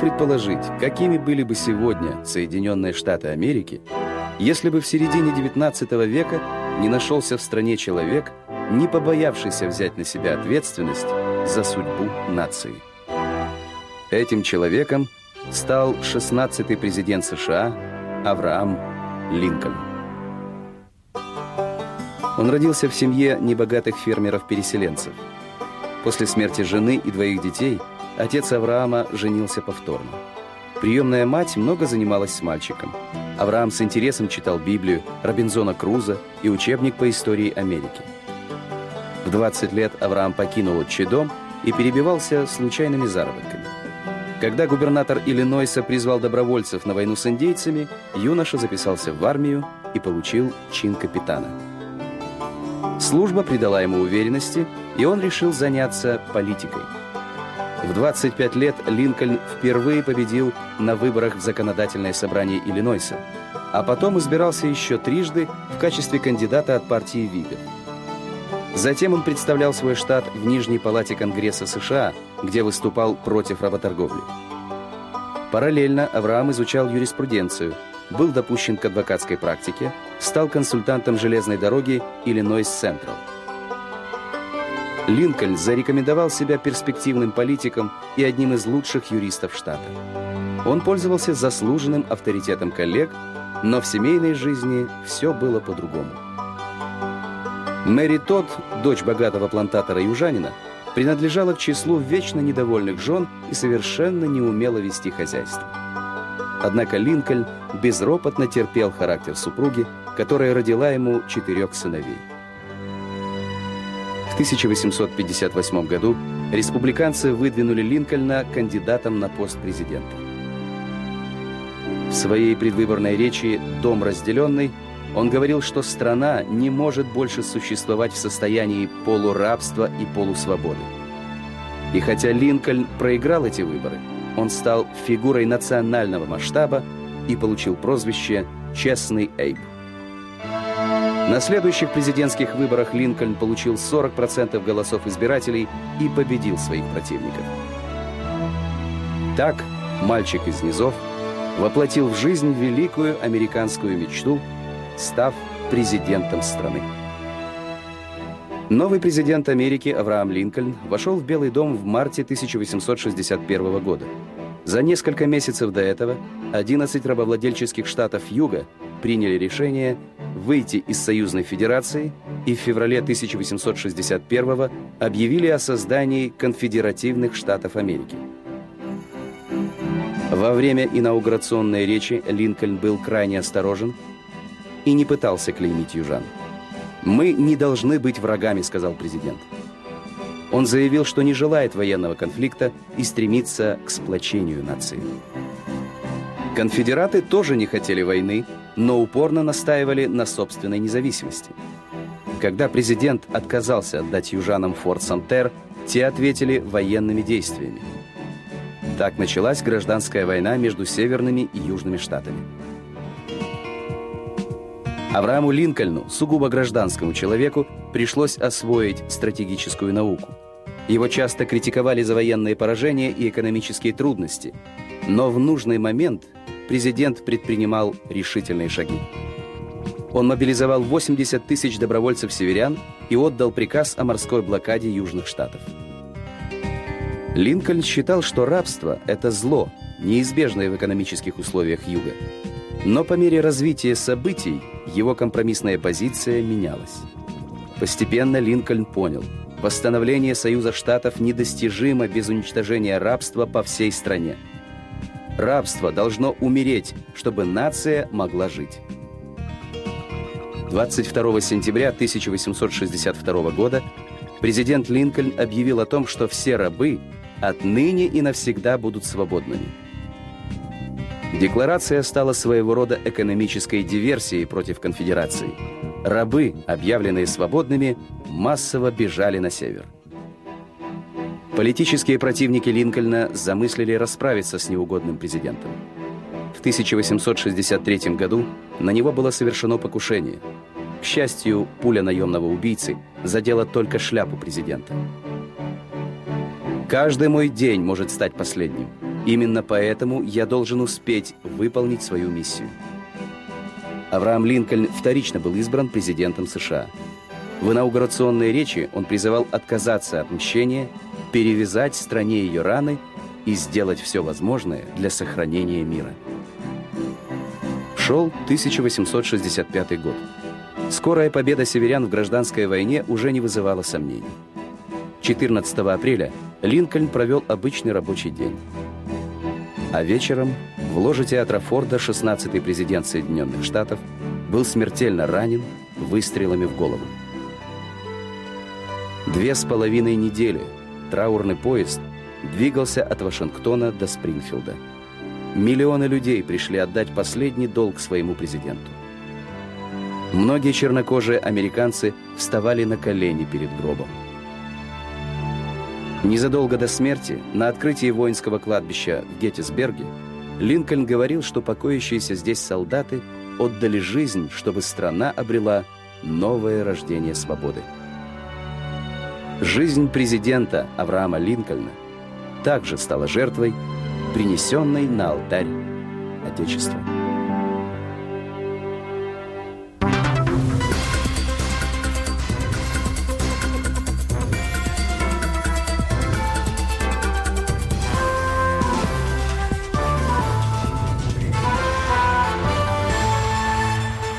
предположить, какими были бы сегодня Соединенные Штаты Америки, если бы в середине XIX века не нашелся в стране человек, не побоявшийся взять на себя ответственность за судьбу нации. Этим человеком стал 16-й президент США Авраам Линкольн. Он родился в семье небогатых фермеров-переселенцев. После смерти жены и двоих детей отец Авраама женился повторно. Приемная мать много занималась с мальчиком. Авраам с интересом читал Библию, Робинзона Круза и учебник по истории Америки. В 20 лет Авраам покинул отчий дом и перебивался случайными заработками. Когда губернатор Иллинойса призвал добровольцев на войну с индейцами, юноша записался в армию и получил чин капитана. Служба придала ему уверенности, и он решил заняться политикой. В 25 лет Линкольн впервые победил на выборах в законодательное собрание Иллинойса, а потом избирался еще трижды в качестве кандидата от партии Вига. Затем он представлял свой штат в Нижней палате Конгресса США, где выступал против работорговли. Параллельно Авраам изучал юриспруденцию, был допущен к адвокатской практике, стал консультантом железной дороги Иллинойс Централ. Линкольн зарекомендовал себя перспективным политиком и одним из лучших юристов штата. Он пользовался заслуженным авторитетом коллег, но в семейной жизни все было по-другому. Мэри Тодд, дочь богатого плантатора-южанина, принадлежала к числу вечно недовольных жен и совершенно не умела вести хозяйство. Однако Линкольн безропотно терпел характер супруги, которая родила ему четырех сыновей. В 1858 году республиканцы выдвинули Линкольна кандидатом на пост президента. В своей предвыборной речи «Дом разделенный» он говорил, что страна не может больше существовать в состоянии полурабства и полусвободы. И хотя Линкольн проиграл эти выборы, он стал фигурой национального масштаба и получил прозвище «Честный Эйб». На следующих президентских выборах Линкольн получил 40% голосов избирателей и победил своих противников. Так, мальчик из низов воплотил в жизнь великую американскую мечту, став президентом страны. Новый президент Америки Авраам Линкольн вошел в Белый дом в марте 1861 года. За несколько месяцев до этого 11 рабовладельческих штатов Юга приняли решение выйти из Союзной Федерации и в феврале 1861 объявили о создании конфедеративных штатов Америки. Во время инаугурационной речи Линкольн был крайне осторожен и не пытался клеймить южан. «Мы не должны быть врагами», — сказал президент. Он заявил, что не желает военного конфликта и стремится к сплочению нации. Конфедераты тоже не хотели войны, но упорно настаивали на собственной независимости. Когда президент отказался отдать южанам форт Сантер, те ответили военными действиями. Так началась гражданская война между северными и южными штатами. Аврааму Линкольну, сугубо гражданскому человеку, пришлось освоить стратегическую науку. Его часто критиковали за военные поражения и экономические трудности. Но в нужный момент президент предпринимал решительные шаги. Он мобилизовал 80 тысяч добровольцев-северян и отдал приказ о морской блокаде Южных Штатов. Линкольн считал, что рабство – это зло, неизбежное в экономических условиях Юга. Но по мере развития событий его компромиссная позиция менялась. Постепенно Линкольн понял – восстановление Союза Штатов недостижимо без уничтожения рабства по всей стране – Рабство должно умереть, чтобы нация могла жить. 22 сентября 1862 года президент Линкольн объявил о том, что все рабы отныне и навсегда будут свободными. Декларация стала своего рода экономической диверсией против конфедерации. Рабы, объявленные свободными, массово бежали на север. Политические противники Линкольна замыслили расправиться с неугодным президентом. В 1863 году на него было совершено покушение. К счастью, пуля наемного убийцы задела только шляпу президента. «Каждый мой день может стать последним. Именно поэтому я должен успеть выполнить свою миссию. Авраам Линкольн вторично был избран президентом США. В инаугурационной речи он призывал отказаться от мщения, перевязать стране ее раны и сделать все возможное для сохранения мира. Шел 1865 год. Скорая победа северян в гражданской войне уже не вызывала сомнений. 14 апреля Линкольн провел обычный рабочий день. А вечером в ложе театра Форда 16-й президент Соединенных Штатов был смертельно ранен выстрелами в голову. Две с половиной недели траурный поезд двигался от Вашингтона до Спрингфилда. Миллионы людей пришли отдать последний долг своему президенту. Многие чернокожие американцы вставали на колени перед гробом. Незадолго до смерти, на открытии воинского кладбища в Геттисберге, Линкольн говорил, что покоящиеся здесь солдаты отдали жизнь, чтобы страна обрела новое рождение свободы. Жизнь президента Авраама Линкольна также стала жертвой, принесенной на алтарь Отечества.